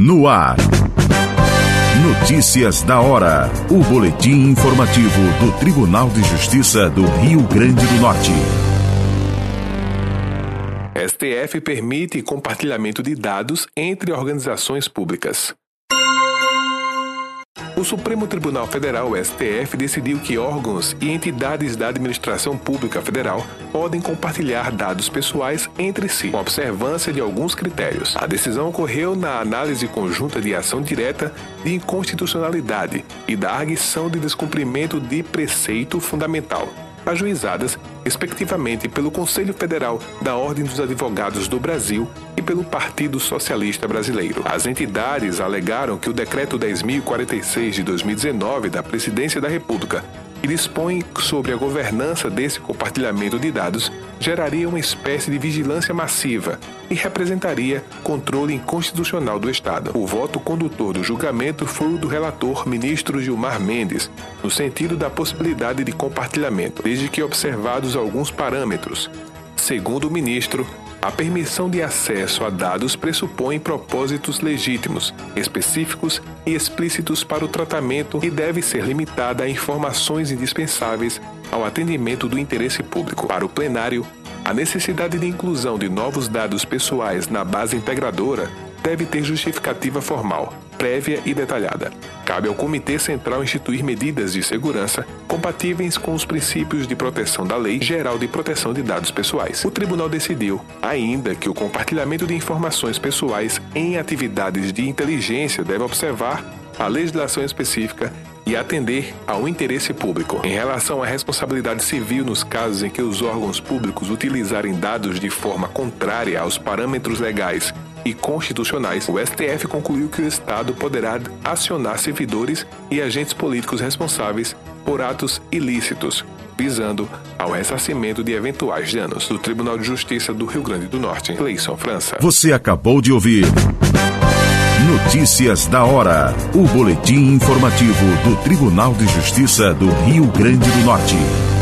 No ar. Notícias da hora. O boletim informativo do Tribunal de Justiça do Rio Grande do Norte. STF permite compartilhamento de dados entre organizações públicas. O Supremo Tribunal Federal, STF, decidiu que órgãos e entidades da administração pública federal podem compartilhar dados pessoais entre si, com observância de alguns critérios. A decisão ocorreu na análise conjunta de ação direta de inconstitucionalidade e da arguição de descumprimento de preceito fundamental ajuizadas, respectivamente, pelo Conselho Federal da Ordem dos Advogados do Brasil pelo Partido Socialista Brasileiro. As entidades alegaram que o Decreto 10.046 de 2019 da Presidência da República que dispõe sobre a governança desse compartilhamento de dados geraria uma espécie de vigilância massiva e representaria controle inconstitucional do Estado. O voto condutor do julgamento foi o do relator ministro Gilmar Mendes, no sentido da possibilidade de compartilhamento, desde que observados alguns parâmetros. Segundo o ministro, a permissão de acesso a dados pressupõe propósitos legítimos, específicos e explícitos para o tratamento e deve ser limitada a informações indispensáveis ao atendimento do interesse público. Para o plenário, a necessidade de inclusão de novos dados pessoais na base integradora deve ter justificativa formal, prévia e detalhada. Cabe ao Comitê Central instituir medidas de segurança compatíveis com os princípios de proteção da Lei Geral de Proteção de Dados Pessoais. O tribunal decidiu, ainda, que o compartilhamento de informações pessoais em atividades de inteligência deve observar a legislação específica e atender ao interesse público. Em relação à responsabilidade civil nos casos em que os órgãos públicos utilizarem dados de forma contrária aos parâmetros legais e constitucionais, o STF concluiu que o Estado poderá acionar servidores e agentes políticos responsáveis por atos ilícitos, visando ao ressarcimento de eventuais danos. Do Tribunal de Justiça do Rio Grande do Norte, Cleison França. Você acabou de ouvir. Notícias da hora. O boletim informativo do Tribunal de Justiça do Rio Grande do Norte.